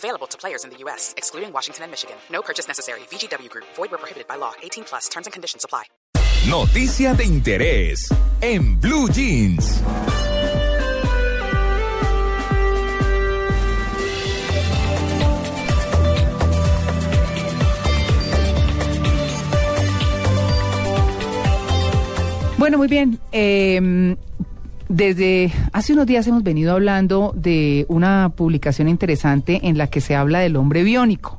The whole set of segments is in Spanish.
Available to players in the U.S., excluding Washington and Michigan. No purchase necessary. VGW Group. Void where prohibited by law. 18 plus. Terms and conditions apply. Noticia de interés en Blue Jeans. Bueno, muy bien. Eh, desde hace unos días hemos venido hablando de una publicación interesante en la que se habla del hombre biónico.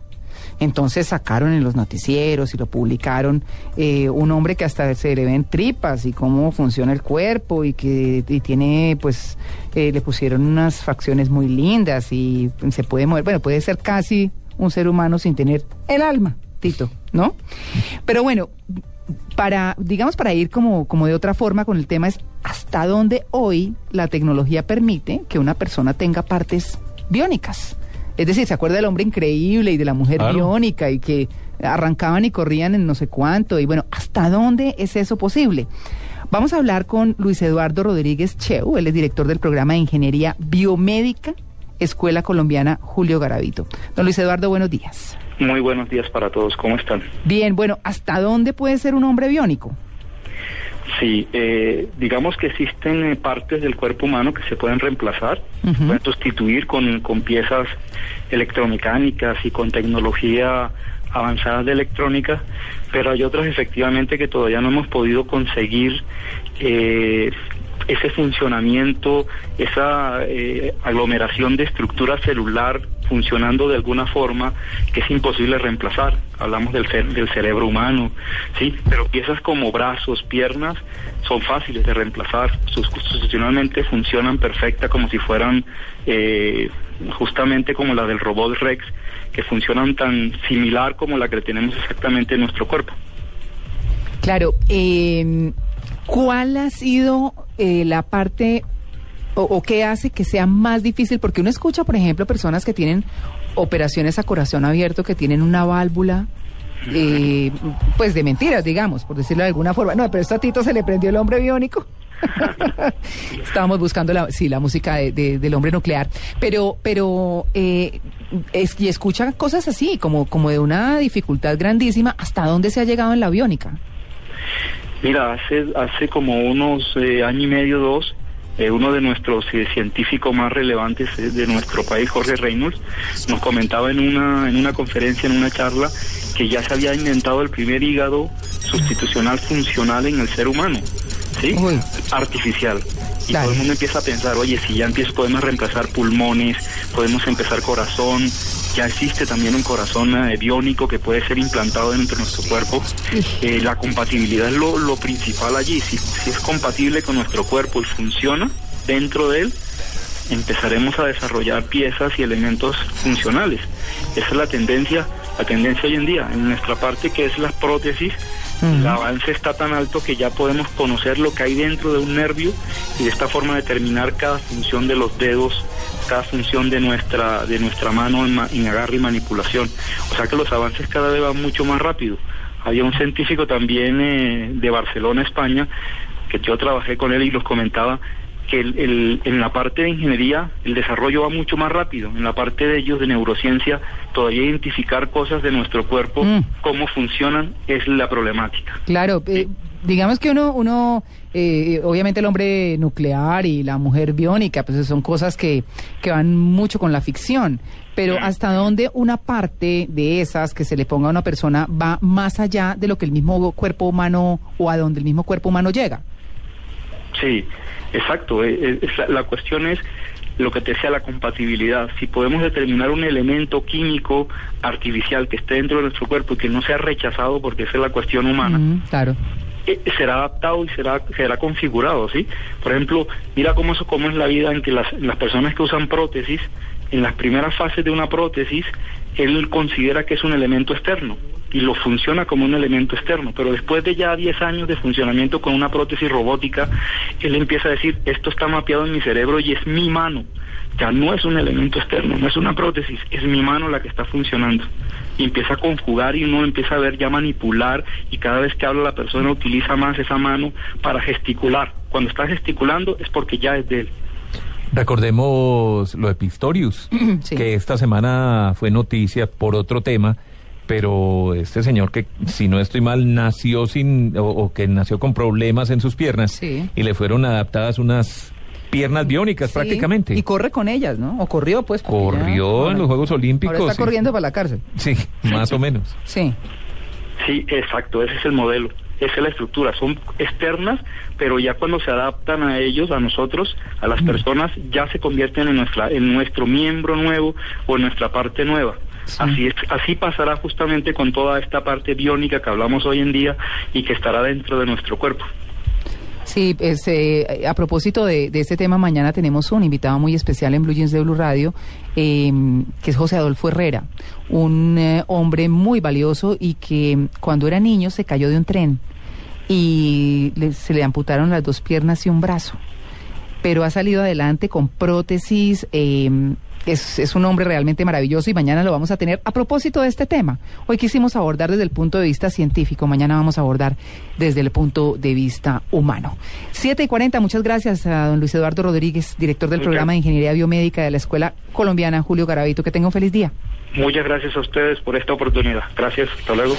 Entonces sacaron en los noticieros y lo publicaron eh, un hombre que hasta se le ven tripas y cómo funciona el cuerpo y que y tiene, pues, eh, le pusieron unas facciones muy lindas y se puede mover. Bueno, puede ser casi un ser humano sin tener el alma, Tito, ¿no? Pero bueno, para, digamos, para ir como, como de otra forma con el tema es hasta dónde hoy la tecnología permite que una persona tenga partes biónicas. Es decir, ¿se acuerda del hombre increíble y de la mujer Claro. biónica y que arrancaban y corrían en no sé cuánto? Y bueno, ¿hasta dónde es eso posible? Vamos a hablar con Luis Eduardo Rodríguez Cheu, él es director del programa de Ingeniería Biomédica, Escuela Colombiana Julio Garavito. Don Luis Eduardo, buenos días. Muy buenos días para todos, ¿cómo están? Bien, bueno, ¿hasta dónde puede ser un hombre biónico? Sí, eh, digamos que existen eh, partes del cuerpo humano que se pueden reemplazar, pueden sustituir con, con piezas electromecánicas y con tecnología avanzada de electrónica, pero hay otras efectivamente que todavía no hemos podido conseguir eh, ese funcionamiento, esa eh, aglomeración de estructura celular funcionando de alguna forma que es imposible reemplazar. Hablamos del, cer- del cerebro humano, sí, pero piezas como brazos, piernas son fáciles de reemplazar. Sus sustitucionalmente funcionan perfecta como si fueran eh, justamente como la del robot Rex, que funcionan tan similar como la que tenemos exactamente en nuestro cuerpo. Claro, eh, ¿cuál ha sido eh, la parte o, qué hace que sea más difícil? Porque uno escucha, por ejemplo, personas que tienen operaciones a corazón abierto, que tienen una válvula, eh, pues de mentiras, digamos, por decirlo de alguna forma. No, pero esto a Tito se le prendió el hombre biónico. Estábamos buscando la, sí, la música de- de- del hombre nuclear, pero, pero eh, y escucha cosas así, como, como de una dificultad grandísima. ¿Hasta dónde se ha llegado en la biónica? Mira, hace, hace como unos eh, año y medio, dos, eh, uno de nuestros eh, científicos más relevantes de nuestro país, Jorge Reynolds, nos comentaba en una, en una conferencia, en una charla, que ya se había inventado el primer hígado sustitucional funcional en el ser humano, ¿sí? Artificial. Y todo el mundo empieza a pensar, oye, si ya empiezo, podemos reemplazar pulmones, podemos empezar corazón, ya existe también un corazón eh, biónico que puede ser implantado dentro de nuestro cuerpo. Eh, la compatibilidad es lo, lo principal allí. Si, si es compatible con nuestro cuerpo y funciona dentro de él, empezaremos a desarrollar piezas y elementos funcionales. Esa es la tendencia, la tendencia hoy en día. En nuestra parte que es las prótesis, el avance está tan alto que ya podemos conocer lo que hay dentro de un nervio y de esta forma determinar cada función de los dedos, cada función de nuestra de nuestra mano en, ma- en agarre y manipulación. O sea que los avances cada vez van mucho más rápido. Había un científico también eh, de Barcelona, España, que yo trabajé con él y los comentaba que el- el- en la parte de ingeniería el desarrollo va mucho más rápido. En la parte de ellos de neurociencia, todavía identificar cosas de nuestro cuerpo, Mm. cómo funcionan, es la problemática. Claro, eh, digamos que uno, uno eh, obviamente el hombre nuclear y la mujer biónica, pues son cosas que, que van mucho con la ficción. Pero hasta dónde una parte de esas que se le ponga a una persona va más allá de lo que el mismo cuerpo humano o a donde el mismo cuerpo humano llega. Sí, exacto. eh, eh, la, cuestión es lo que te decía la compatibilidad. Si podemos determinar un elemento químico artificial que esté dentro de nuestro cuerpo y que no sea rechazado porque esa es la cuestión humana, Mm, claro. eh, será adaptado y será será configurado, ¿sí? Por ejemplo, mira cómo eso cómo es la vida en que las, las personas que usan prótesis, en las primeras fases de una prótesis, él considera que es un elemento externo. Y lo funciona como un elemento externo, pero después de ya 10 años de funcionamiento con una prótesis robótica, él empieza a decir, esto está mapeado en mi cerebro y es mi mano, ya no es un elemento externo, no es una prótesis, es mi mano la que está funcionando. Y empieza a conjugar y uno empieza a ver ya manipular y cada vez que habla la persona utiliza más esa mano para gesticular. Cuando está gesticulando es porque ya es de él. Recordemos lo de Pistorius, Sí. que esta semana fue noticia por otro tema, pero este señor que, si no estoy mal, nació sin, o, o que nació con problemas en sus piernas Sí. y le fueron adaptadas unas piernas biónicas Sí, prácticamente. Y corre con ellas, ¿no? O corrió, pues. Corrió ya- en los Juegos Olímpicos. Ahora está sí. corriendo para la cárcel. Sí, más o menos. Sí. Sí, exacto, ese es el modelo, esa es la estructura, son externas, pero ya cuando se adaptan a ellos, a nosotros, a las personas, ya se convierten en nuestra, en nuestro miembro nuevo o en nuestra parte nueva. Así es, así pasará justamente con toda esta parte biónica que hablamos hoy en día y que estará dentro de nuestro cuerpo. Sí, pues, eh, a propósito de, de este tema, mañana tenemos un invitado muy especial en Blue Jeans de Blue Radio, eh, que es José Adolfo Herrera, un eh, hombre muy valioso y que cuando era niño se cayó de un tren y le- se le amputaron las dos piernas y un brazo, pero ha salido adelante con prótesis. Es, es un hombre realmente maravilloso y mañana lo vamos a tener a propósito de este tema. Hoy quisimos abordar desde el punto de vista científico, mañana vamos a abordar desde el punto de vista humano. 7 y 40, muchas gracias a don Luis Eduardo Rodríguez, director del programa de Ingeniería Biomédica de la Escuela Colombiana Julio Garavito. Que tenga un feliz día. Muchas gracias a ustedes por esta oportunidad. Gracias, hasta luego.